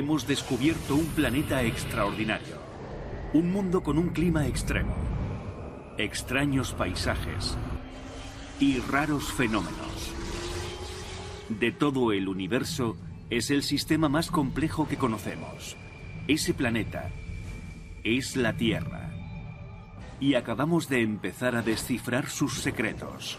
Hemos descubierto un planeta extraordinario. Un mundo con un clima extremo. Extraños paisajes. Y raros fenómenos. De todo el universo, es el sistema más complejo que conocemos. Ese planeta es la Tierra. Y acabamos de empezar a descifrar sus secretos.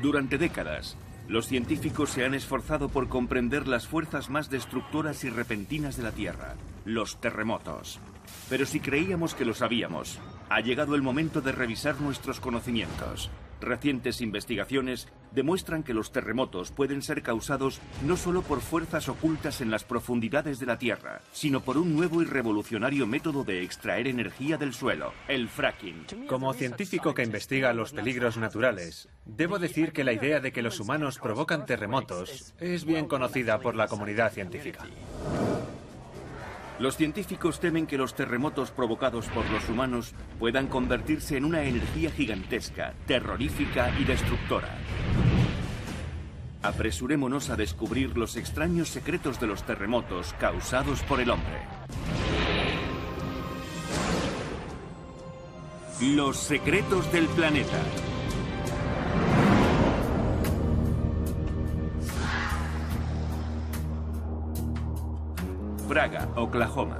Durante décadas, los científicos se han esforzado por comprender las fuerzas más destructoras y repentinas de la Tierra, los terremotos. Pero si creíamos que lo sabíamos, ha llegado el momento de revisar nuestros conocimientos. Recientes investigaciones demuestran que los terremotos pueden ser causados no solo por fuerzas ocultas en las profundidades de la Tierra, sino por un nuevo y revolucionario método de extraer energía del suelo, el fracking. Como científico que investiga los peligros naturales, debo decir que la idea de que los humanos provocan terremotos es bien conocida por la comunidad científica. Los científicos temen que los terremotos provocados por los humanos puedan convertirse en una energía gigantesca, terrorífica y destructora. Apresurémonos a descubrir los extraños secretos de los terremotos causados por el hombre. Los secretos del planeta. Oklahoma.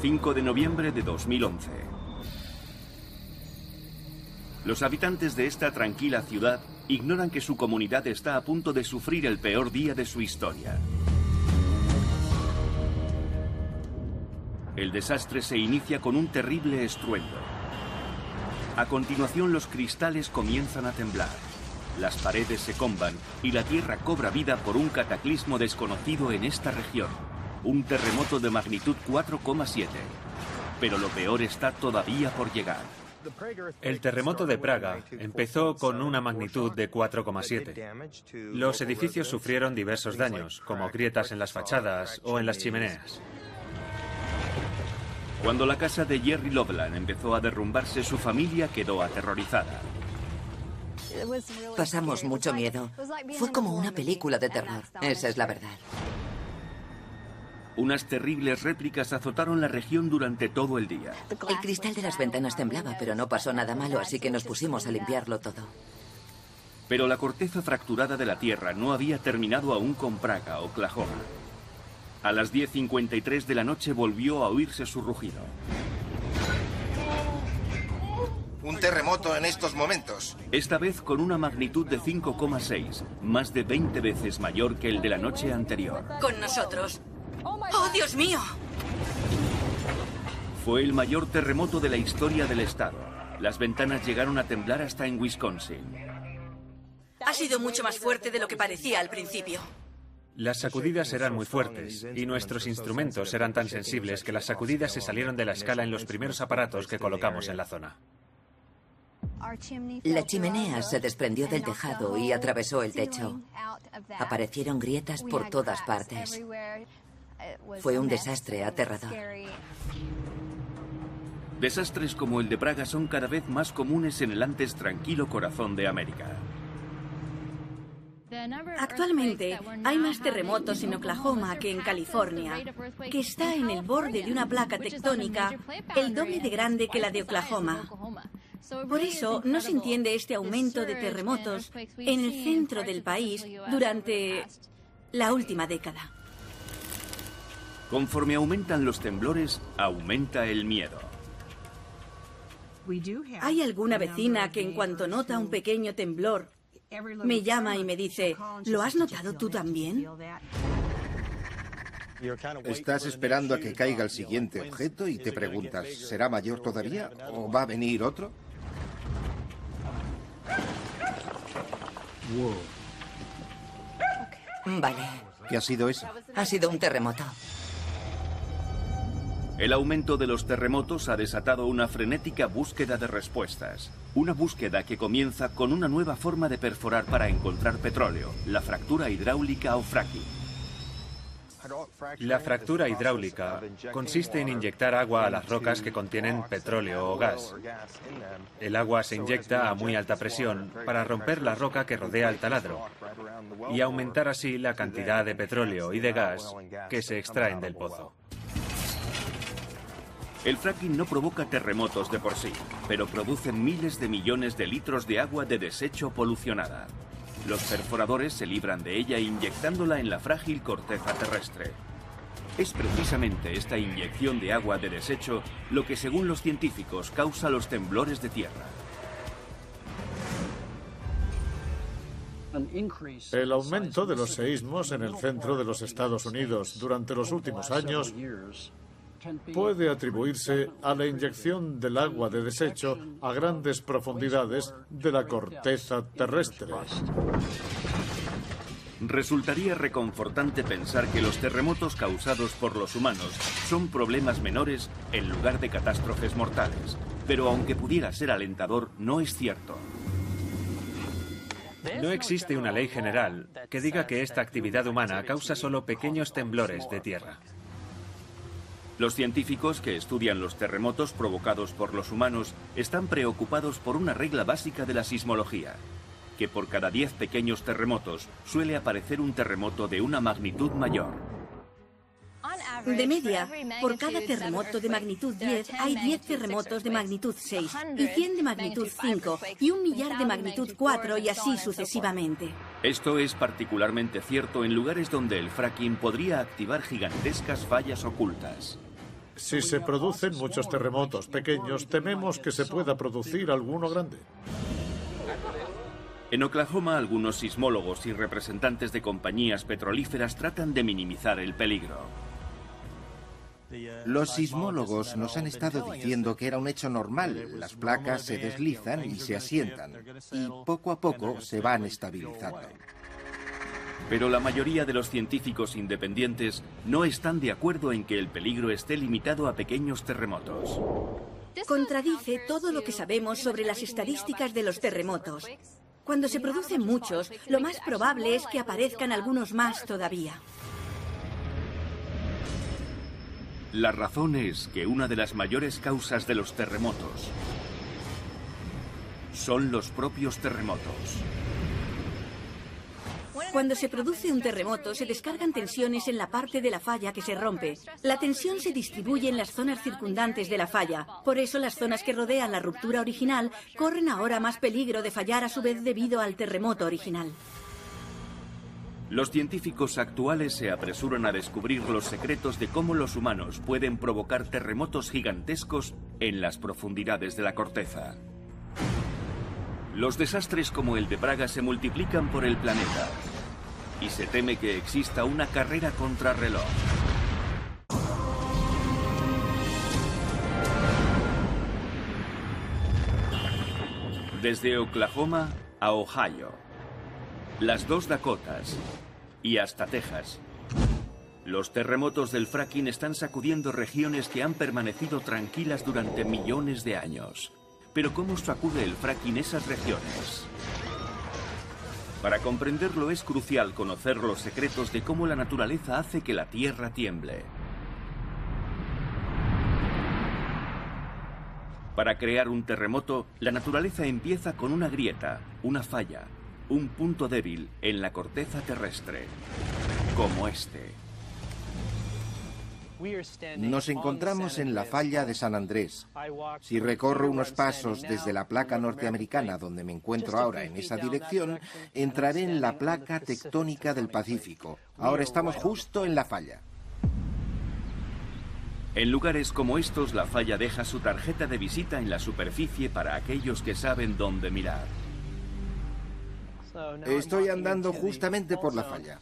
5 de noviembre de 2011. Los habitantes de esta tranquila ciudad ignoran que su comunidad está a punto de sufrir el peor día de su historia. El desastre se inicia con un terrible estruendo. A continuación los cristales comienzan a temblar. Las paredes se comban y la Tierra cobra vida por un cataclismo desconocido en esta región. Un terremoto de magnitud 4,7. Pero lo peor está todavía por llegar. El terremoto de Praga empezó con una magnitud de 4,7. Los edificios sufrieron diversos daños, como grietas en las fachadas o en las chimeneas. Cuando la casa de Jerry Loveland empezó a derrumbarse, su familia quedó aterrorizada. Pasamos mucho miedo. Fue como una película de terror. Esa es la verdad. Unas terribles réplicas azotaron la región durante todo el día. El cristal de las ventanas temblaba, pero no pasó nada malo, así que nos pusimos a limpiarlo todo. Pero la corteza fracturada de la Tierra no había terminado aún con Praga, Oklahoma. A las 10.53 de la noche volvió a oírse su rugido. Un terremoto en estos momentos. Esta vez con una magnitud de 5,6, más de 20 veces mayor que el de la noche anterior. Con nosotros. ¡Oh, Dios mío! Fue el mayor terremoto de la historia del estado. Las ventanas llegaron a temblar hasta en Wisconsin. Ha sido mucho más fuerte de lo que parecía al principio. Las sacudidas eran muy fuertes y nuestros instrumentos eran tan sensibles que las sacudidas se salieron de la escala en los primeros aparatos que colocamos en la zona. La chimenea se desprendió del tejado y atravesó el techo. Aparecieron grietas por todas partes. Fue un desastre aterrador. Desastres como el de Praga son cada vez más comunes en el antes tranquilo corazón de América. Actualmente hay más terremotos en Oklahoma que en California, que está en el borde de una placa tectónica el doble de grande que la de Oklahoma. Por eso no se entiende este aumento de terremotos en el centro del país durante la última década. Conforme aumentan los temblores, aumenta el miedo. Hay alguna vecina que en cuanto nota un pequeño temblor me llama y me dice, ¿lo has notado tú también? Estás esperando a que caiga el siguiente objeto y te preguntas, ¿será mayor todavía o va a venir otro? Vale. ¿Qué ha sido eso? Ha sido un terremoto. El aumento de los terremotos ha desatado una frenética búsqueda de respuestas. Una búsqueda que comienza con una nueva forma de perforar para encontrar petróleo, la fractura hidráulica o fracking. La fractura hidráulica consiste en inyectar agua a las rocas que contienen petróleo o gas. El agua se inyecta a muy alta presión para romper la roca que rodea el taladro y aumentar así la cantidad de petróleo y de gas que se extraen del pozo. El fracking no provoca terremotos de por sí, pero produce miles de millones de litros de agua de desecho polucionada. Los perforadores se libran de ella inyectándola en la frágil corteza terrestre. Es precisamente esta inyección de agua de desecho lo que según los científicos causa los temblores de tierra. El aumento de los seísmos en el centro de los Estados Unidos durante los últimos años puede atribuirse a la inyección del agua de desecho a grandes profundidades de la corteza terrestre. Resultaría reconfortante pensar que los terremotos causados por los humanos son problemas menores en lugar de catástrofes mortales, pero aunque pudiera ser alentador, no es cierto. No existe una ley general que diga que esta actividad humana causa solo pequeños temblores de tierra. Los científicos que estudian los terremotos provocados por los humanos están preocupados por una regla básica de la sismología, que por cada 10 pequeños terremotos suele aparecer un terremoto de una magnitud mayor. De media, por cada terremoto de magnitud 10 hay 10 terremotos de magnitud 6 y 100 de magnitud 5 y un millar de magnitud 4 y así sucesivamente. Esto es particularmente cierto en lugares donde el fracking podría activar gigantescas fallas ocultas. Si se producen muchos terremotos pequeños, tememos que se pueda producir alguno grande. En Oklahoma, algunos sismólogos y representantes de compañías petrolíferas tratan de minimizar el peligro. Los sismólogos nos han estado diciendo que era un hecho normal. Las placas se deslizan y se asientan. Y poco a poco se van estabilizando. Pero la mayoría de los científicos independientes no están de acuerdo en que el peligro esté limitado a pequeños terremotos. Contradice todo lo que sabemos sobre las estadísticas de los terremotos. Cuando se producen muchos, lo más probable es que aparezcan algunos más todavía. La razón es que una de las mayores causas de los terremotos son los propios terremotos. Cuando se produce un terremoto, se descargan tensiones en la parte de la falla que se rompe. La tensión se distribuye en las zonas circundantes de la falla. Por eso las zonas que rodean la ruptura original corren ahora más peligro de fallar a su vez debido al terremoto original. Los científicos actuales se apresuran a descubrir los secretos de cómo los humanos pueden provocar terremotos gigantescos en las profundidades de la corteza. Los desastres como el de Praga se multiplican por el planeta y se teme que exista una carrera contra reloj. Desde Oklahoma a Ohio, las dos Dakotas y hasta Texas. Los terremotos del fracking están sacudiendo regiones que han permanecido tranquilas durante millones de años. Pero ¿cómo sacude el fracking esas regiones? Para comprenderlo es crucial conocer los secretos de cómo la naturaleza hace que la Tierra tiemble. Para crear un terremoto, la naturaleza empieza con una grieta, una falla, un punto débil en la corteza terrestre, como este. Nos encontramos en la falla de San Andrés. Si recorro unos pasos desde la placa norteamericana donde me encuentro ahora en esa dirección, entraré en la placa tectónica del Pacífico. Ahora estamos justo en la falla. En lugares como estos, la falla deja su tarjeta de visita en la superficie para aquellos que saben dónde mirar. Estoy andando justamente por la falla.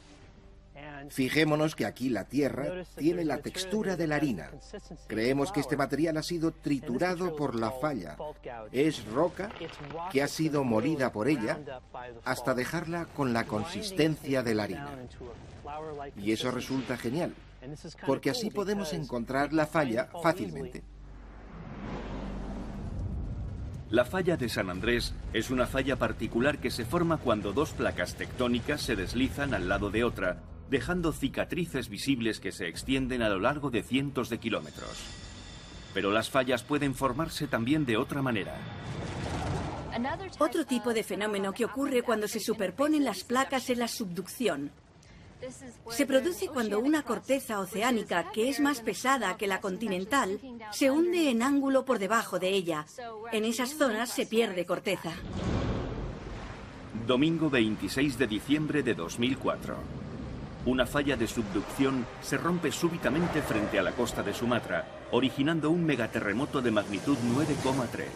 Fijémonos que aquí la tierra tiene la textura de la harina. Creemos que este material ha sido triturado por la falla. Es roca que ha sido molida por ella hasta dejarla con la consistencia de la harina. Y eso resulta genial, porque así podemos encontrar la falla fácilmente. La falla de San Andrés es una falla particular que se forma cuando dos placas tectónicas se deslizan al lado de otra dejando cicatrices visibles que se extienden a lo largo de cientos de kilómetros. Pero las fallas pueden formarse también de otra manera. Otro tipo de fenómeno que ocurre cuando se superponen las placas es la subducción. Se produce cuando una corteza oceánica, que es más pesada que la continental, se hunde en ángulo por debajo de ella. En esas zonas se pierde corteza. Domingo 26 de diciembre de 2004. Una falla de subducción se rompe súbitamente frente a la costa de Sumatra, originando un megaterremoto de magnitud 9,3.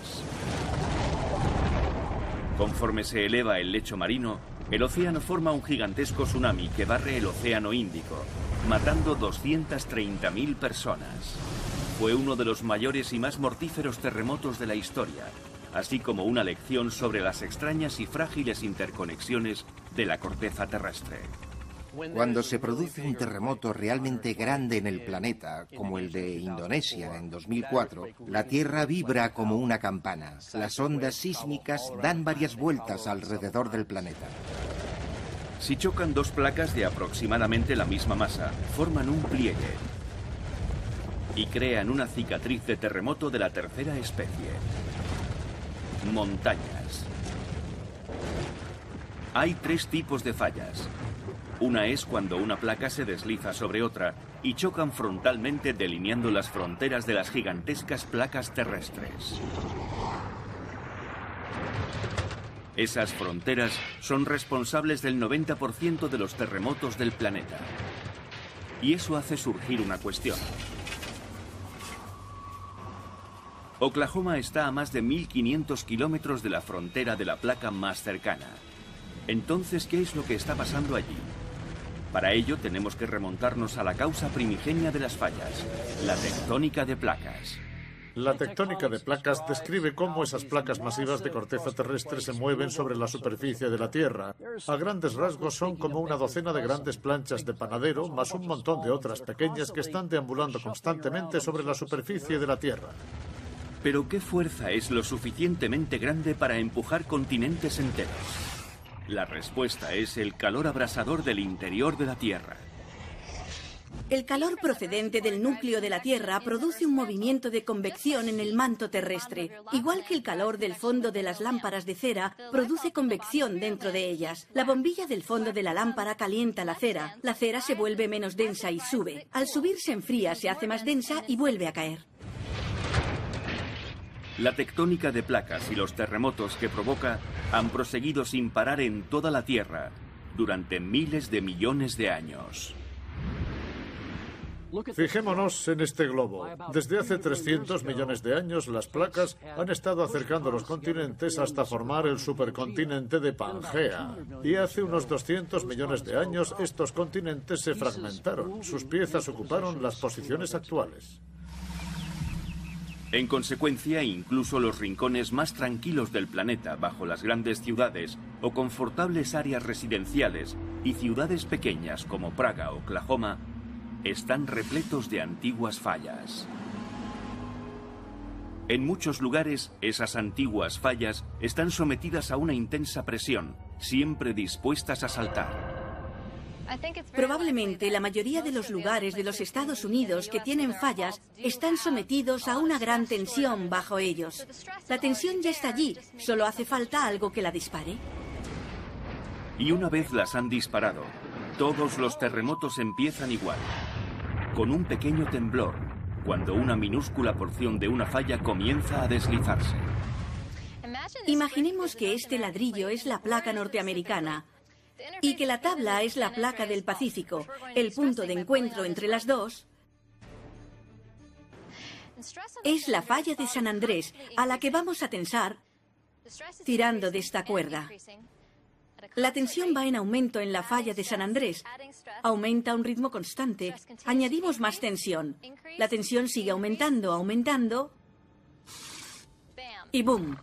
Conforme se eleva el lecho marino, el océano forma un gigantesco tsunami que barre el océano Índico, matando 230.000 personas. Fue uno de los mayores y más mortíferos terremotos de la historia, así como una lección sobre las extrañas y frágiles interconexiones de la corteza terrestre. Cuando se produce un terremoto realmente grande en el planeta, como el de Indonesia en 2004, la Tierra vibra como una campana. Las ondas sísmicas dan varias vueltas alrededor del planeta. Si chocan dos placas de aproximadamente la misma masa, forman un pliegue y crean una cicatriz de terremoto de la tercera especie. Montañas. Hay tres tipos de fallas. Una es cuando una placa se desliza sobre otra y chocan frontalmente delineando las fronteras de las gigantescas placas terrestres. Esas fronteras son responsables del 90% de los terremotos del planeta. Y eso hace surgir una cuestión. Oklahoma está a más de 1.500 kilómetros de la frontera de la placa más cercana. Entonces, ¿qué es lo que está pasando allí? Para ello tenemos que remontarnos a la causa primigenia de las fallas, la tectónica de placas. La tectónica de placas describe cómo esas placas masivas de corteza terrestre se mueven sobre la superficie de la Tierra. A grandes rasgos son como una docena de grandes planchas de panadero, más un montón de otras pequeñas que están deambulando constantemente sobre la superficie de la Tierra. Pero ¿qué fuerza es lo suficientemente grande para empujar continentes enteros? La respuesta es el calor abrasador del interior de la Tierra. El calor procedente del núcleo de la Tierra produce un movimiento de convección en el manto terrestre, igual que el calor del fondo de las lámparas de cera produce convección dentro de ellas. La bombilla del fondo de la lámpara calienta la cera, la cera se vuelve menos densa y sube. Al subir se enfría, se hace más densa y vuelve a caer. La tectónica de placas y los terremotos que provoca han proseguido sin parar en toda la Tierra durante miles de millones de años. Fijémonos en este globo. Desde hace 300 millones de años, las placas han estado acercando los continentes hasta formar el supercontinente de Pangea. Y hace unos 200 millones de años, estos continentes se fragmentaron. Sus piezas ocuparon las posiciones actuales. En consecuencia, incluso los rincones más tranquilos del planeta, bajo las grandes ciudades o confortables áreas residenciales y ciudades pequeñas como Praga o Oklahoma, están repletos de antiguas fallas. En muchos lugares, esas antiguas fallas están sometidas a una intensa presión, siempre dispuestas a saltar. Probablemente la mayoría de los lugares de los Estados Unidos que tienen fallas están sometidos a una gran tensión bajo ellos. La tensión ya está allí, solo hace falta algo que la dispare. Y una vez las han disparado, todos los terremotos empiezan igual, con un pequeño temblor, cuando una minúscula porción de una falla comienza a deslizarse. Imaginemos que este ladrillo es la placa norteamericana y que la tabla es la placa del Pacífico, el punto de encuentro entre las dos. Es la falla de San Andrés, a la que vamos a tensar tirando de esta cuerda. La tensión va en aumento en la falla de San Andrés. Aumenta a un ritmo constante. Añadimos más tensión. La tensión sigue aumentando, aumentando. Y ¡boom!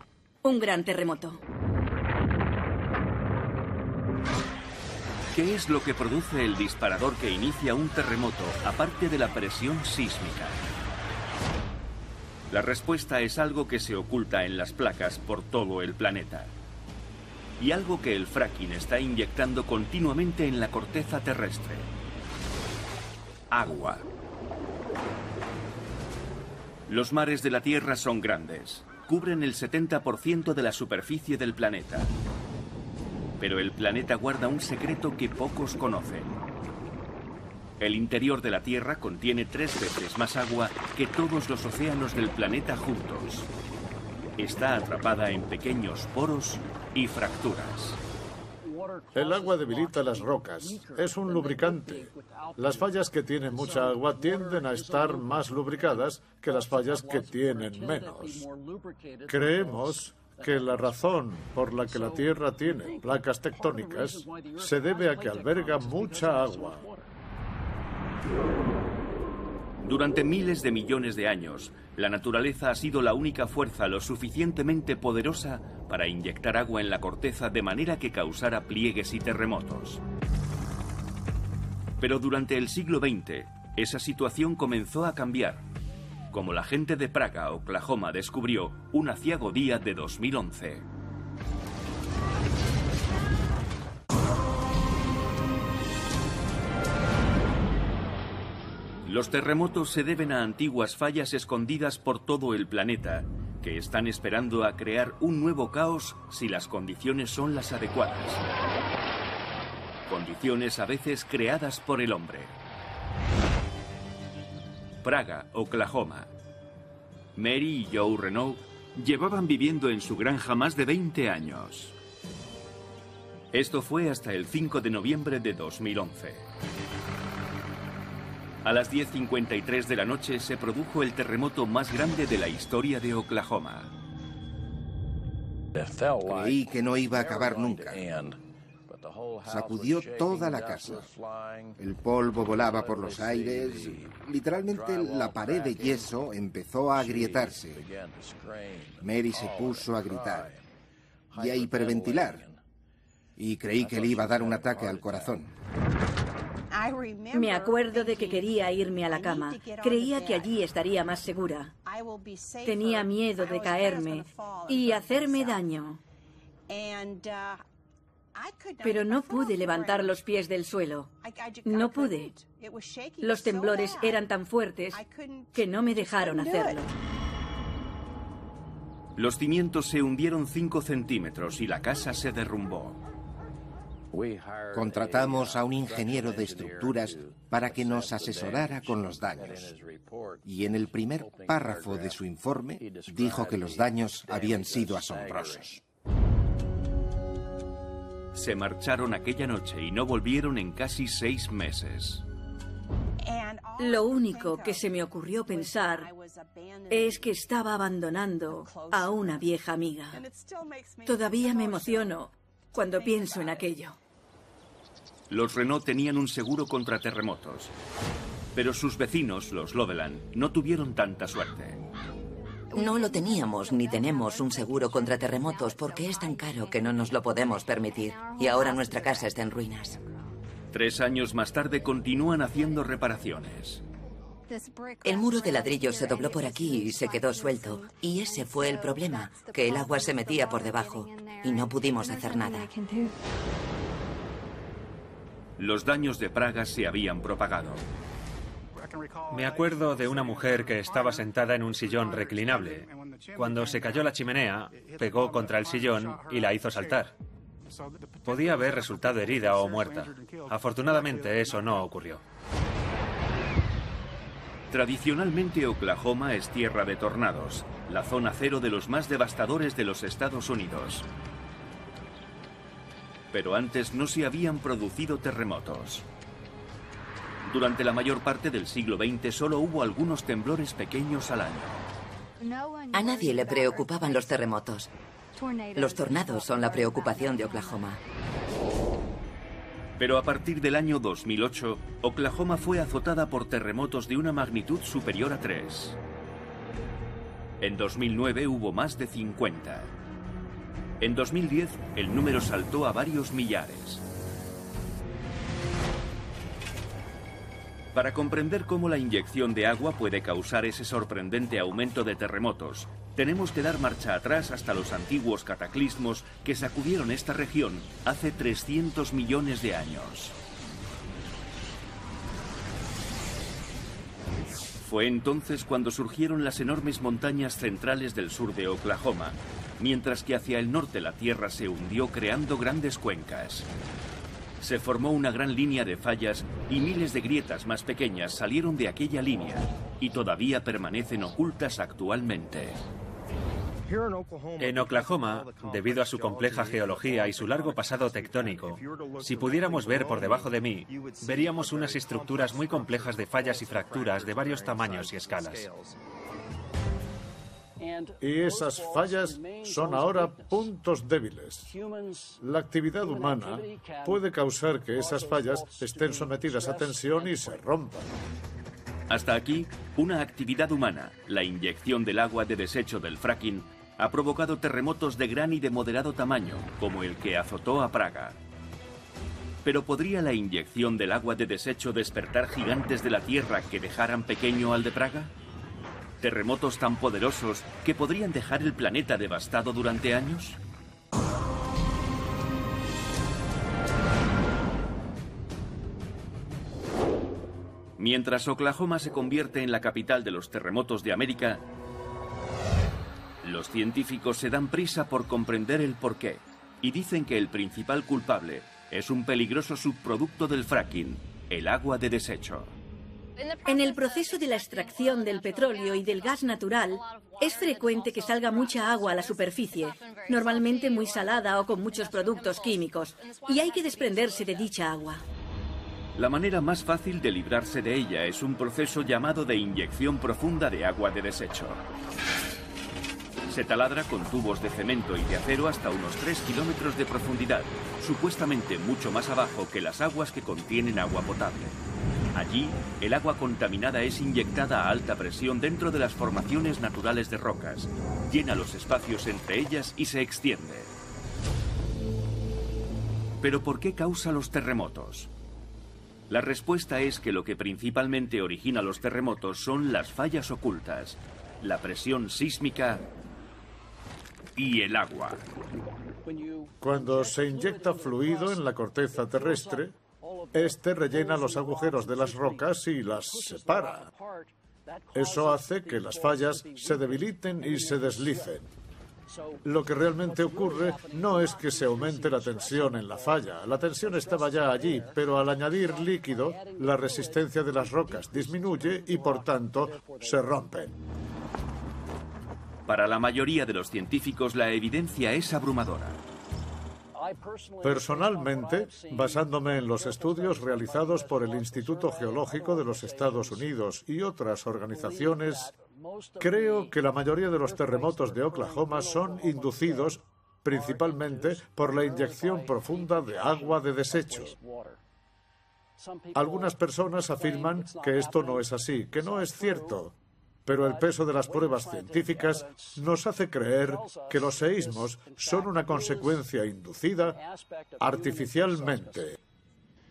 Un gran terremoto. ¿Qué es lo que produce el disparador que inicia un terremoto, aparte de la presión sísmica? La respuesta es algo que se oculta en las placas por todo el planeta. y algo que el fracking está inyectando continuamente en la corteza terrestre. Agua. Los mares de la Tierra son grandes, cubren el 70% de la superficie del planeta. Pero el planeta guarda un secreto que pocos conocen. El interior de la Tierra contiene tres veces más agua que todos los océanos del planeta juntos. Está atrapada en pequeños poros y fracturas. El agua debilita las rocas. Es un lubricante. Las fallas que tienen mucha agua tienden a estar más lubricadas que las fallas que tienen menos. Creemos que la razón por la que la Tierra tiene placas tectónicas se debe a que alberga mucha agua. Durante miles de millones de años, la naturaleza ha sido la única fuerza lo suficientemente poderosa para inyectar agua en la corteza de manera que causara pliegues y terremotos. Pero durante el siglo XX, esa situación comenzó a cambiar, como la gente de Praga, Oklahoma, descubrió un aciago día de 2011. Los terremotos se deben a antiguas fallas escondidas por todo el planeta, que están esperando a crear un nuevo caos si las condiciones son las adecuadas. Condiciones a veces creadas por el hombre. Praga, Oklahoma. Mary y Joe Renault llevaban viviendo en su granja más de 20 años. Esto fue hasta el 5 de noviembre de 2011. A las 10.53 de la noche se produjo el terremoto más grande de la historia de Oklahoma. Creí que no iba a acabar nunca. Sacudió toda la casa. El polvo volaba por los aires. Literalmente la pared de yeso empezó a agrietarse. Mary se puso a gritar y a hiperventilar. Y creí que le iba a dar un ataque al corazón. Me acuerdo de que quería irme a la cama. Creía que allí estaría más segura. Tenía miedo de caerme y hacerme daño. Pero no pude levantar los pies del suelo. No pude. Los temblores eran tan fuertes que no me dejaron hacerlo. Los cimientos se hundieron 5 centímetros y la casa se derrumbó. Contratamos a un ingeniero de estructuras para que nos asesorara con los daños. Y en el primer párrafo de su informe dijo que los daños habían sido asombrosos. Se marcharon aquella noche y no volvieron en casi seis meses. Lo único que se me ocurrió pensar es que estaba abandonando a una vieja amiga. Todavía me emociono cuando pienso en aquello. Los Renault tenían un seguro contra terremotos, pero sus vecinos, los Loveland, no tuvieron tanta suerte. No lo teníamos ni tenemos un seguro contra terremotos porque es tan caro que no nos lo podemos permitir. Y ahora nuestra casa está en ruinas. Tres años más tarde continúan haciendo reparaciones. El muro de ladrillo se dobló por aquí y se quedó suelto. Y ese fue el problema, que el agua se metía por debajo y no pudimos hacer nada. Los daños de Praga se habían propagado. Me acuerdo de una mujer que estaba sentada en un sillón reclinable. Cuando se cayó la chimenea, pegó contra el sillón y la hizo saltar. Podía haber resultado herida o muerta. Afortunadamente eso no ocurrió. Tradicionalmente Oklahoma es tierra de tornados, la zona cero de los más devastadores de los Estados Unidos. Pero antes no se habían producido terremotos. Durante la mayor parte del siglo XX solo hubo algunos temblores pequeños al año. A nadie le preocupaban los terremotos. Los tornados son la preocupación de Oklahoma. Pero a partir del año 2008, Oklahoma fue azotada por terremotos de una magnitud superior a 3. En 2009 hubo más de 50. En 2010 el número saltó a varios millares. Para comprender cómo la inyección de agua puede causar ese sorprendente aumento de terremotos, tenemos que dar marcha atrás hasta los antiguos cataclismos que sacudieron esta región hace 300 millones de años. Fue entonces cuando surgieron las enormes montañas centrales del sur de Oklahoma, mientras que hacia el norte la tierra se hundió creando grandes cuencas. Se formó una gran línea de fallas y miles de grietas más pequeñas salieron de aquella línea y todavía permanecen ocultas actualmente. En Oklahoma, debido a su compleja geología y su largo pasado tectónico, si pudiéramos ver por debajo de mí, veríamos unas estructuras muy complejas de fallas y fracturas de varios tamaños y escalas. Y esas fallas son ahora puntos débiles. La actividad humana puede causar que esas fallas estén sometidas a tensión y se rompan. Hasta aquí, una actividad humana, la inyección del agua de desecho del fracking, ha provocado terremotos de gran y de moderado tamaño, como el que azotó a Praga. Pero ¿podría la inyección del agua de desecho despertar gigantes de la Tierra que dejaran pequeño al de Praga? ¿Terremotos tan poderosos que podrían dejar el planeta devastado durante años? Mientras Oklahoma se convierte en la capital de los terremotos de América, los científicos se dan prisa por comprender el porqué y dicen que el principal culpable es un peligroso subproducto del fracking, el agua de desecho. En el proceso de la extracción del petróleo y del gas natural, es frecuente que salga mucha agua a la superficie, normalmente muy salada o con muchos productos químicos, y hay que desprenderse de dicha agua. La manera más fácil de librarse de ella es un proceso llamado de inyección profunda de agua de desecho. Se taladra con tubos de cemento y de acero hasta unos 3 kilómetros de profundidad, supuestamente mucho más abajo que las aguas que contienen agua potable. Allí, el agua contaminada es inyectada a alta presión dentro de las formaciones naturales de rocas, llena los espacios entre ellas y se extiende. Pero ¿por qué causa los terremotos? La respuesta es que lo que principalmente origina los terremotos son las fallas ocultas, la presión sísmica y el agua. Cuando se inyecta fluido en la corteza terrestre, este rellena los agujeros de las rocas y las separa. Eso hace que las fallas se debiliten y se deslicen. Lo que realmente ocurre no es que se aumente la tensión en la falla. La tensión estaba ya allí, pero al añadir líquido, la resistencia de las rocas disminuye y por tanto se rompen. Para la mayoría de los científicos la evidencia es abrumadora. Personalmente, basándome en los estudios realizados por el Instituto Geológico de los Estados Unidos y otras organizaciones, creo que la mayoría de los terremotos de Oklahoma son inducidos principalmente por la inyección profunda de agua de desecho. Algunas personas afirman que esto no es así, que no es cierto, pero el peso de las pruebas científicas nos hace creer que los seísmos son una consecuencia inducida artificialmente.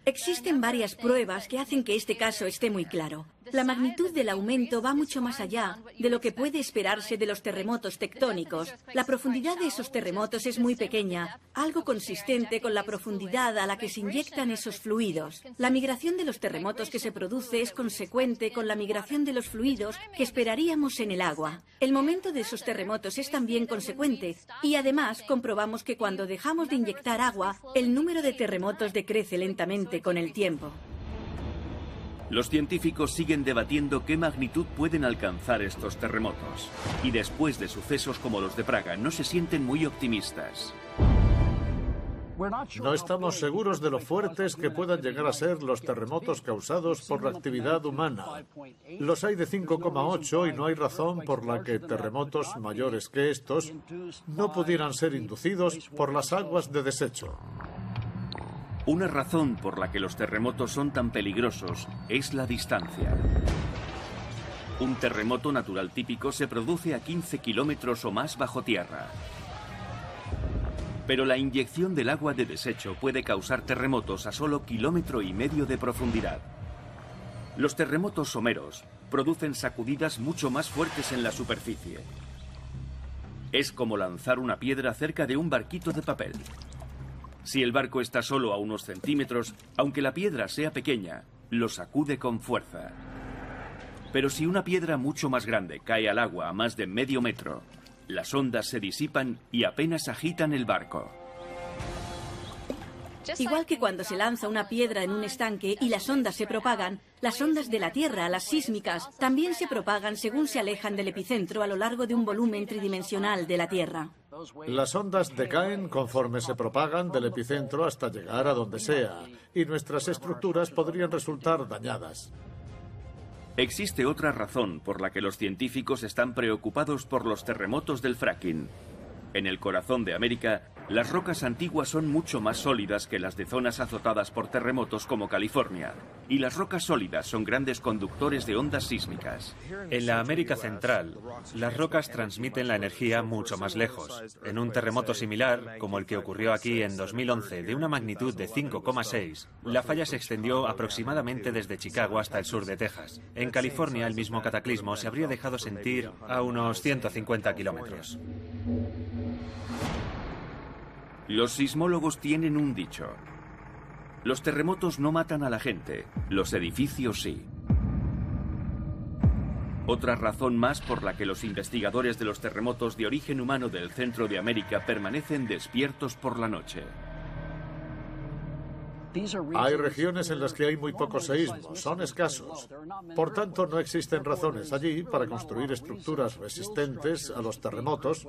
Existen varias pruebas que hacen que este caso esté muy claro. La magnitud del aumento va mucho más allá de lo que puede esperarse de los terremotos tectónicos. La profundidad de esos terremotos es muy pequeña, algo consistente con la profundidad a la que se inyectan esos fluidos. La migración de los terremotos que se produce es consecuente con la migración de los fluidos que esperaríamos en el agua. El momento de esos terremotos es también consecuente y además comprobamos que cuando dejamos de inyectar agua, el número de terremotos decrece lentamente con el tiempo. Los científicos siguen debatiendo qué magnitud pueden alcanzar estos terremotos. Y después de sucesos como los de Praga, no se sienten muy optimistas. No estamos seguros de lo fuertes que puedan llegar a ser los terremotos causados por la actividad humana. Los hay de 5,8 y no hay razón por la que terremotos mayores que estos no pudieran ser inducidos por las aguas de desecho. Una razón por la que los terremotos son tan peligrosos es la distancia. Un terremoto natural típico se produce a 15 kilómetros o más bajo tierra. Pero la inyección del agua de desecho puede causar terremotos a solo kilómetro y medio de profundidad. Los terremotos someros producen sacudidas mucho más fuertes en la superficie. Es como lanzar una piedra cerca de un barquito de papel. Si el barco está solo a unos centímetros, aunque la piedra sea pequeña, lo sacude con fuerza. Pero si una piedra mucho más grande cae al agua a más de medio metro, las ondas se disipan y apenas agitan el barco. Igual que cuando se lanza una piedra en un estanque y las ondas se propagan, las ondas de la Tierra, las sísmicas, también se propagan según se alejan del epicentro a lo largo de un volumen tridimensional de la Tierra. Las ondas decaen conforme se propagan del epicentro hasta llegar a donde sea, y nuestras estructuras podrían resultar dañadas. Existe otra razón por la que los científicos están preocupados por los terremotos del fracking. En el corazón de América, las rocas antiguas son mucho más sólidas que las de zonas azotadas por terremotos como California, y las rocas sólidas son grandes conductores de ondas sísmicas. En la América Central, las rocas transmiten la energía mucho más lejos. En un terremoto similar, como el que ocurrió aquí en 2011, de una magnitud de 5,6, la falla se extendió aproximadamente desde Chicago hasta el sur de Texas. En California, el mismo cataclismo se habría dejado sentir a unos 150 kilómetros. Los sismólogos tienen un dicho. Los terremotos no matan a la gente, los edificios sí. Otra razón más por la que los investigadores de los terremotos de origen humano del centro de América permanecen despiertos por la noche. Hay regiones en las que hay muy pocos seísmos, son escasos. Por tanto, no existen razones allí para construir estructuras resistentes a los terremotos,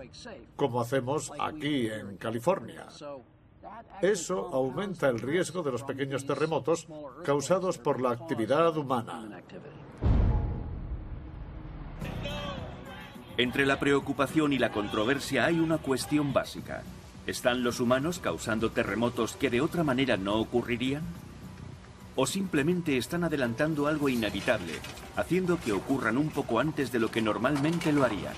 como hacemos aquí en California. Eso aumenta el riesgo de los pequeños terremotos causados por la actividad humana. Entre la preocupación y la controversia hay una cuestión básica. ¿Están los humanos causando terremotos que de otra manera no ocurrirían? ¿O simplemente están adelantando algo inevitable, haciendo que ocurran un poco antes de lo que normalmente lo harían?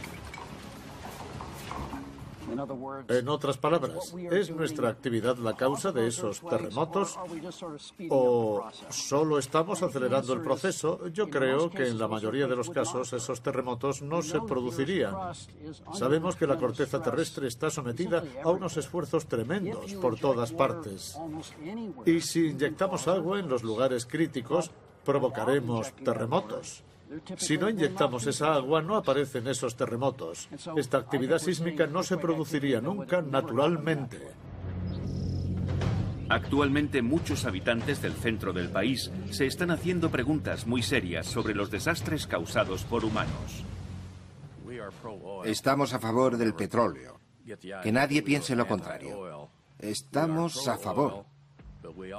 En otras palabras, ¿es nuestra actividad la causa de esos terremotos o solo estamos acelerando el proceso? Yo creo que en la mayoría de los casos esos terremotos no se producirían. Sabemos que la corteza terrestre está sometida a unos esfuerzos tremendos por todas partes. Y si inyectamos agua en los lugares críticos, provocaremos terremotos. Si no inyectamos esa agua, no aparecen esos terremotos. Esta actividad sísmica no se produciría nunca naturalmente. Actualmente muchos habitantes del centro del país se están haciendo preguntas muy serias sobre los desastres causados por humanos. Estamos a favor del petróleo. Que nadie piense lo contrario. Estamos a favor.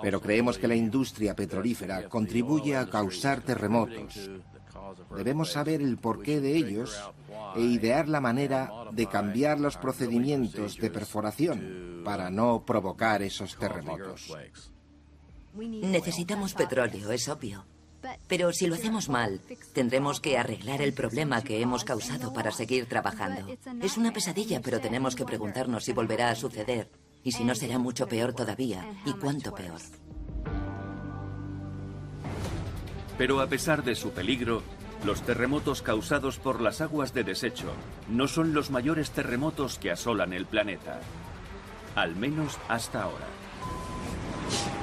Pero creemos que la industria petrolífera contribuye a causar terremotos. Debemos saber el porqué de ellos e idear la manera de cambiar los procedimientos de perforación para no provocar esos terremotos. Necesitamos petróleo, es obvio. Pero si lo hacemos mal, tendremos que arreglar el problema que hemos causado para seguir trabajando. Es una pesadilla, pero tenemos que preguntarnos si volverá a suceder y si no será mucho peor todavía y cuánto peor. Pero a pesar de su peligro, los terremotos causados por las aguas de desecho no son los mayores terremotos que asolan el planeta. Al menos hasta ahora.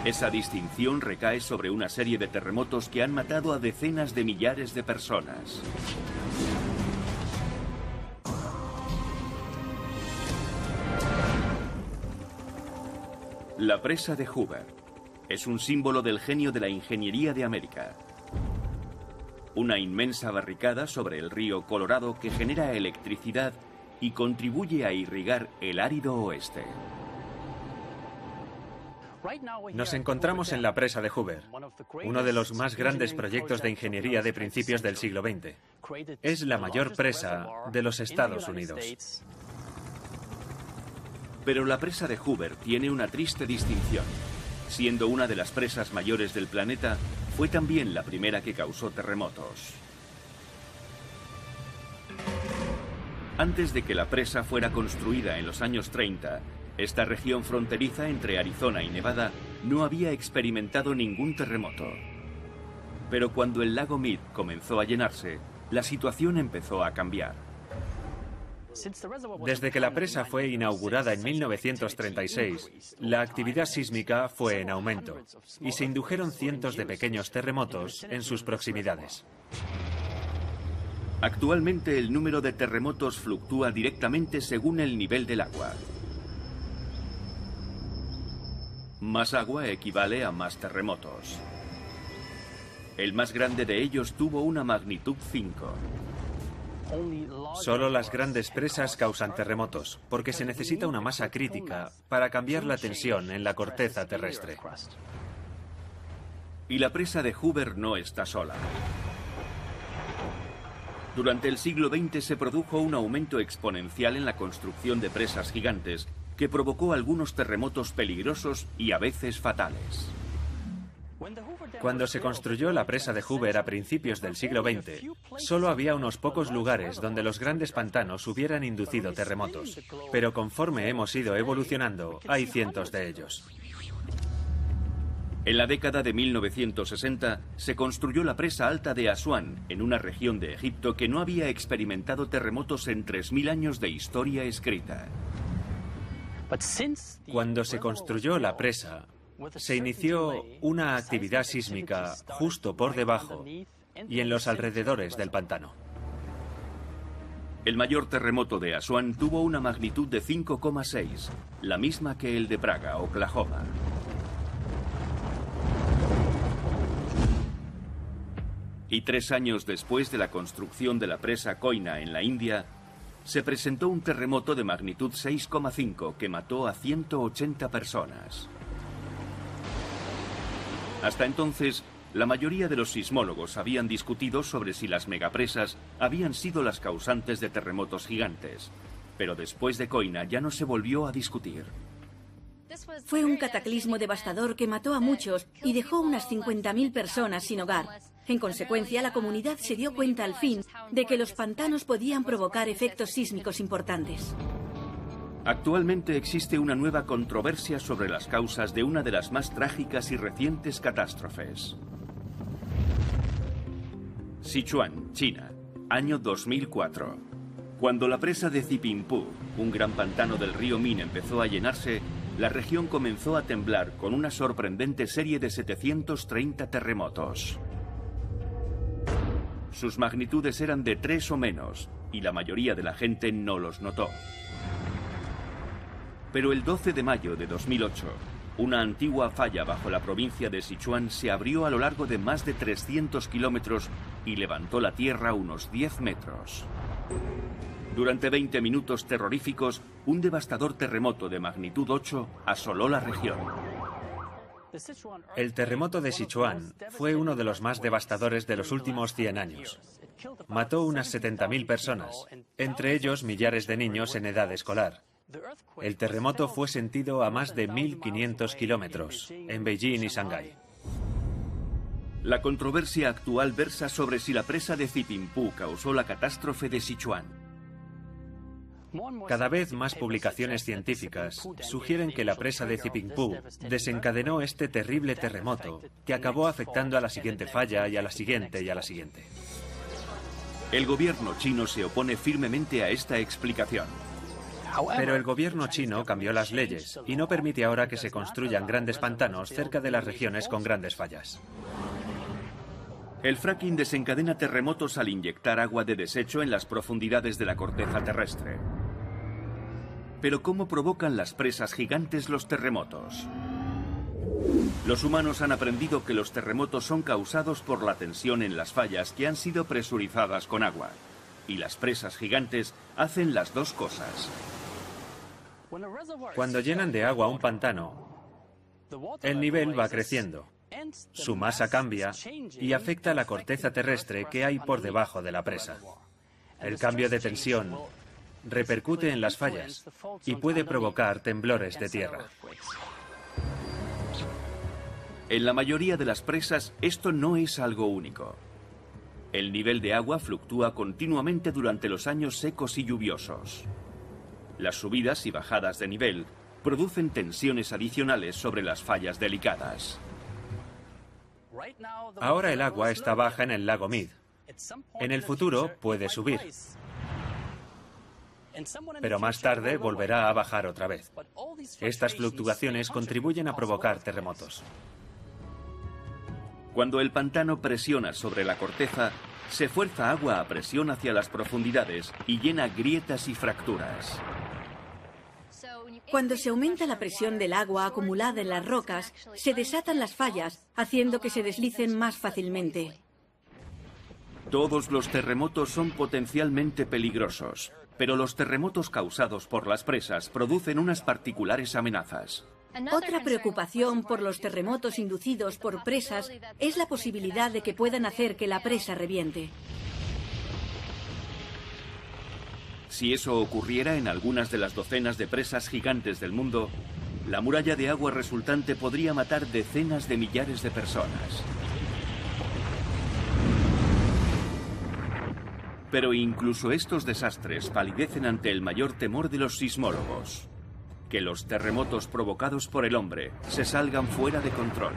Esa distinción recae sobre una serie de terremotos que han matado a decenas de millares de personas. La presa de Hoover es un símbolo del genio de la ingeniería de América. Una inmensa barricada sobre el río Colorado que genera electricidad y contribuye a irrigar el árido oeste. Nos encontramos en la presa de Hoover, uno de los más grandes proyectos de ingeniería de principios del siglo XX. Es la mayor presa de los Estados Unidos. Pero la presa de Hoover tiene una triste distinción. Siendo una de las presas mayores del planeta, fue también la primera que causó terremotos. Antes de que la presa fuera construida en los años 30, esta región fronteriza entre Arizona y Nevada no había experimentado ningún terremoto. Pero cuando el lago Mead comenzó a llenarse, la situación empezó a cambiar. Desde que la presa fue inaugurada en 1936, la actividad sísmica fue en aumento y se indujeron cientos de pequeños terremotos en sus proximidades. Actualmente el número de terremotos fluctúa directamente según el nivel del agua. Más agua equivale a más terremotos. El más grande de ellos tuvo una magnitud 5. Solo las grandes presas causan terremotos, porque se necesita una masa crítica para cambiar la tensión en la corteza terrestre. Y la presa de Hoover no está sola. Durante el siglo XX se produjo un aumento exponencial en la construcción de presas gigantes que provocó algunos terremotos peligrosos y a veces fatales. Cuando se construyó la presa de Hoover a principios del siglo XX, solo había unos pocos lugares donde los grandes pantanos hubieran inducido terremotos, pero conforme hemos ido evolucionando, hay cientos de ellos. En la década de 1960 se construyó la presa alta de Asuán, en una región de Egipto que no había experimentado terremotos en 3.000 años de historia escrita. Cuando se construyó la presa, se inició una actividad sísmica justo por debajo y en los alrededores del pantano. El mayor terremoto de Asuán tuvo una magnitud de 5,6, la misma que el de Praga, Oklahoma. Y tres años después de la construcción de la presa Koina en la India, se presentó un terremoto de magnitud 6,5 que mató a 180 personas. Hasta entonces, la mayoría de los sismólogos habían discutido sobre si las megapresas habían sido las causantes de terremotos gigantes, pero después de Koina ya no se volvió a discutir. Fue un cataclismo devastador que mató a muchos y dejó unas 50.000 personas sin hogar. En consecuencia, la comunidad se dio cuenta al fin de que los pantanos podían provocar efectos sísmicos importantes. Actualmente existe una nueva controversia sobre las causas de una de las más trágicas y recientes catástrofes. Sichuan, China, año 2004. Cuando la presa de Zipingpu, un gran pantano del río Min, empezó a llenarse, la región comenzó a temblar con una sorprendente serie de 730 terremotos. Sus magnitudes eran de 3 o menos, y la mayoría de la gente no los notó. Pero el 12 de mayo de 2008, una antigua falla bajo la provincia de Sichuan se abrió a lo largo de más de 300 kilómetros y levantó la tierra unos 10 metros. Durante 20 minutos terroríficos, un devastador terremoto de magnitud 8 asoló la región. El terremoto de Sichuan fue uno de los más devastadores de los últimos 100 años. Mató unas 70.000 personas, entre ellos millares de niños en edad escolar. El terremoto fue sentido a más de 1.500 kilómetros, en Beijing y Shanghái. La controversia actual versa sobre si la presa de Zipingpu causó la catástrofe de Sichuan. Cada vez más publicaciones científicas sugieren que la presa de Zipingpu desencadenó este terrible terremoto que acabó afectando a la siguiente falla y a la siguiente y a la siguiente. El gobierno chino se opone firmemente a esta explicación. Pero el gobierno chino cambió las leyes y no permite ahora que se construyan grandes pantanos cerca de las regiones con grandes fallas. El fracking desencadena terremotos al inyectar agua de desecho en las profundidades de la corteza terrestre. Pero ¿cómo provocan las presas gigantes los terremotos? Los humanos han aprendido que los terremotos son causados por la tensión en las fallas que han sido presurizadas con agua. Y las presas gigantes hacen las dos cosas. Cuando llenan de agua un pantano, el nivel va creciendo. Su masa cambia y afecta la corteza terrestre que hay por debajo de la presa. El cambio de tensión repercute en las fallas y puede provocar temblores de tierra. En la mayoría de las presas esto no es algo único. El nivel de agua fluctúa continuamente durante los años secos y lluviosos. Las subidas y bajadas de nivel producen tensiones adicionales sobre las fallas delicadas. Ahora el agua está baja en el lago Mead. En el futuro puede subir. Pero más tarde volverá a bajar otra vez. Estas fluctuaciones contribuyen a provocar terremotos. Cuando el pantano presiona sobre la corteza, se fuerza agua a presión hacia las profundidades y llena grietas y fracturas. Cuando se aumenta la presión del agua acumulada en las rocas, se desatan las fallas, haciendo que se deslicen más fácilmente. Todos los terremotos son potencialmente peligrosos, pero los terremotos causados por las presas producen unas particulares amenazas. Otra preocupación por los terremotos inducidos por presas es la posibilidad de que puedan hacer que la presa reviente. Si eso ocurriera en algunas de las docenas de presas gigantes del mundo, la muralla de agua resultante podría matar decenas de millares de personas. Pero incluso estos desastres palidecen ante el mayor temor de los sismólogos, que los terremotos provocados por el hombre se salgan fuera de control.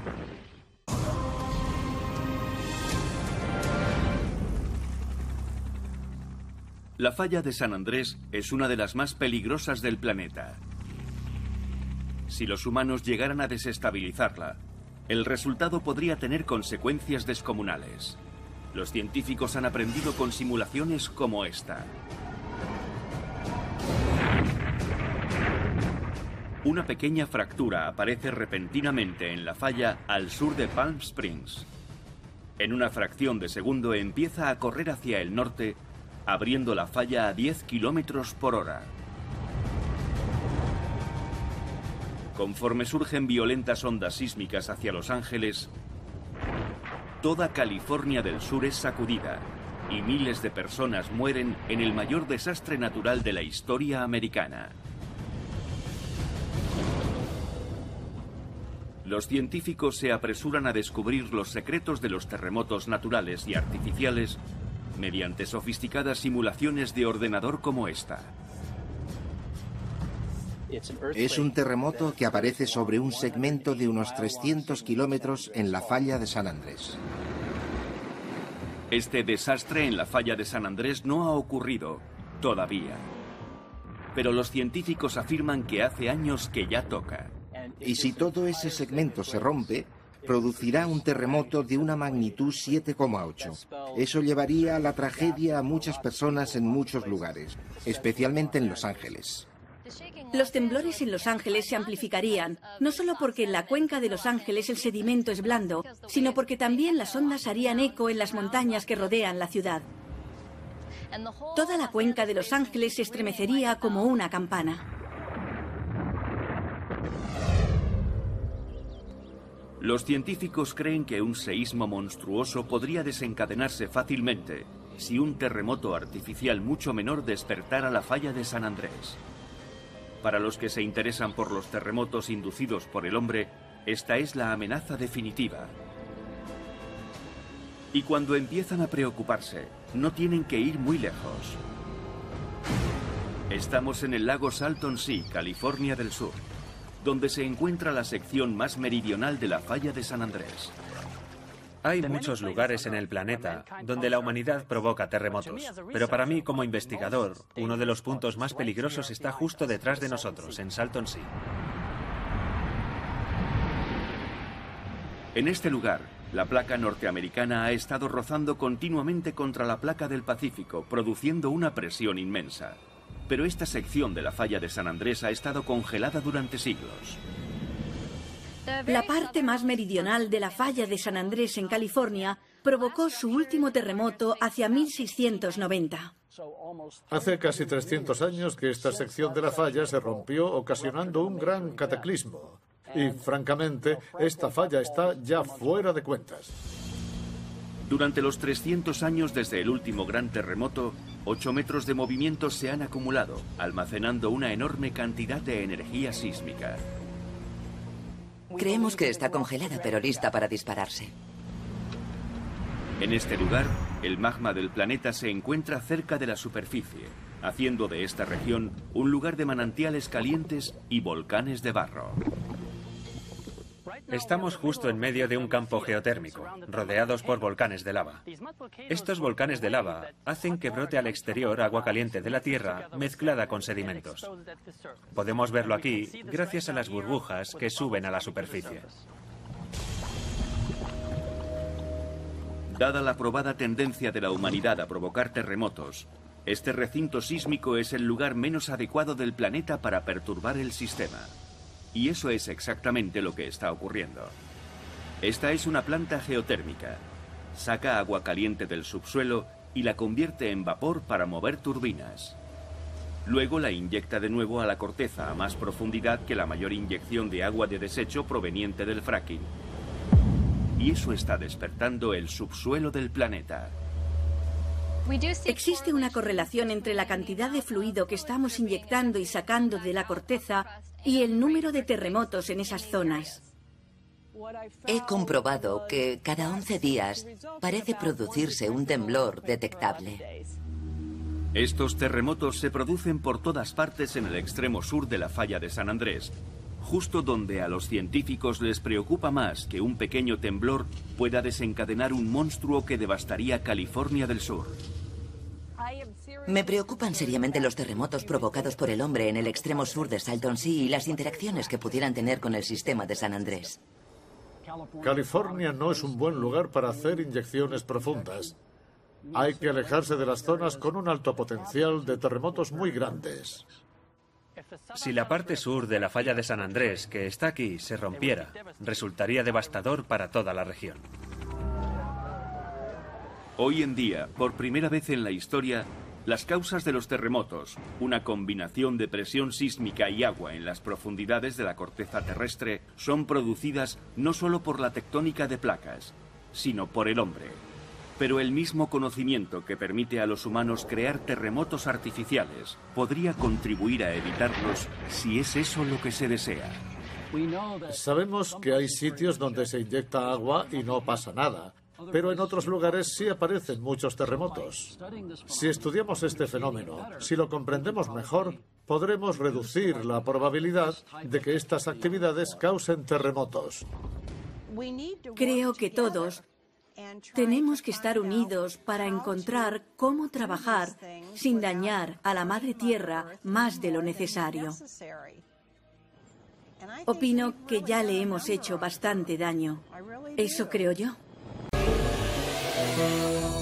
La falla de San Andrés es una de las más peligrosas del planeta. Si los humanos llegaran a desestabilizarla, el resultado podría tener consecuencias descomunales. Los científicos han aprendido con simulaciones como esta. Una pequeña fractura aparece repentinamente en la falla al sur de Palm Springs. En una fracción de segundo empieza a correr hacia el norte abriendo la falla a 10 kilómetros por hora. Conforme surgen violentas ondas sísmicas hacia Los Ángeles, toda California del Sur es sacudida y miles de personas mueren en el mayor desastre natural de la historia americana. Los científicos se apresuran a descubrir los secretos de los terremotos naturales y artificiales mediante sofisticadas simulaciones de ordenador como esta. Es un terremoto que aparece sobre un segmento de unos 300 kilómetros en la falla de San Andrés. Este desastre en la falla de San Andrés no ha ocurrido todavía. Pero los científicos afirman que hace años que ya toca. Y si todo ese segmento se rompe, producirá un terremoto de una magnitud 7,8. Eso llevaría a la tragedia a muchas personas en muchos lugares, especialmente en Los Ángeles. Los temblores en Los Ángeles se amplificarían, no solo porque en la cuenca de Los Ángeles el sedimento es blando, sino porque también las ondas harían eco en las montañas que rodean la ciudad. Toda la cuenca de Los Ángeles se estremecería como una campana. Los científicos creen que un seísmo monstruoso podría desencadenarse fácilmente si un terremoto artificial mucho menor despertara la falla de San Andrés. Para los que se interesan por los terremotos inducidos por el hombre, esta es la amenaza definitiva. Y cuando empiezan a preocuparse, no tienen que ir muy lejos. Estamos en el lago Salton Sea, California del Sur donde se encuentra la sección más meridional de la falla de San Andrés. Hay muchos lugares en el planeta donde la humanidad provoca terremotos, pero para mí como investigador, uno de los puntos más peligrosos está justo detrás de nosotros, en Salton Sea. En este lugar, la placa norteamericana ha estado rozando continuamente contra la placa del Pacífico, produciendo una presión inmensa pero esta sección de la falla de San Andrés ha estado congelada durante siglos. La parte más meridional de la falla de San Andrés en California provocó su último terremoto hacia 1690. Hace casi 300 años que esta sección de la falla se rompió ocasionando un gran cataclismo. Y francamente, esta falla está ya fuera de cuentas. Durante los 300 años desde el último gran terremoto, 8 metros de movimiento se han acumulado, almacenando una enorme cantidad de energía sísmica. Creemos que está congelada, pero lista para dispararse. En este lugar, el magma del planeta se encuentra cerca de la superficie, haciendo de esta región un lugar de manantiales calientes y volcanes de barro. Estamos justo en medio de un campo geotérmico, rodeados por volcanes de lava. Estos volcanes de lava hacen que brote al exterior agua caliente de la Tierra mezclada con sedimentos. Podemos verlo aquí gracias a las burbujas que suben a la superficie. Dada la probada tendencia de la humanidad a provocar terremotos, este recinto sísmico es el lugar menos adecuado del planeta para perturbar el sistema. Y eso es exactamente lo que está ocurriendo. Esta es una planta geotérmica. Saca agua caliente del subsuelo y la convierte en vapor para mover turbinas. Luego la inyecta de nuevo a la corteza a más profundidad que la mayor inyección de agua de desecho proveniente del fracking. Y eso está despertando el subsuelo del planeta. Existe una correlación entre la cantidad de fluido que estamos inyectando y sacando de la corteza y el número de terremotos en esas zonas. He comprobado que cada 11 días parece producirse un temblor detectable. Estos terremotos se producen por todas partes en el extremo sur de la falla de San Andrés, justo donde a los científicos les preocupa más que un pequeño temblor pueda desencadenar un monstruo que devastaría California del Sur. Me preocupan seriamente los terremotos provocados por el hombre en el extremo sur de Salton Sea y las interacciones que pudieran tener con el sistema de San Andrés. California no es un buen lugar para hacer inyecciones profundas. Hay que alejarse de las zonas con un alto potencial de terremotos muy grandes. Si la parte sur de la falla de San Andrés, que está aquí, se rompiera, resultaría devastador para toda la región. Hoy en día, por primera vez en la historia, las causas de los terremotos, una combinación de presión sísmica y agua en las profundidades de la corteza terrestre, son producidas no solo por la tectónica de placas, sino por el hombre. Pero el mismo conocimiento que permite a los humanos crear terremotos artificiales podría contribuir a evitarlos si es eso lo que se desea. Sabemos que hay sitios donde se inyecta agua y no pasa nada pero en otros lugares sí aparecen muchos terremotos. Si estudiamos este fenómeno, si lo comprendemos mejor, podremos reducir la probabilidad de que estas actividades causen terremotos. Creo que todos tenemos que estar unidos para encontrar cómo trabajar sin dañar a la Madre Tierra más de lo necesario. Opino que ya le hemos hecho bastante daño. Eso creo yo. Música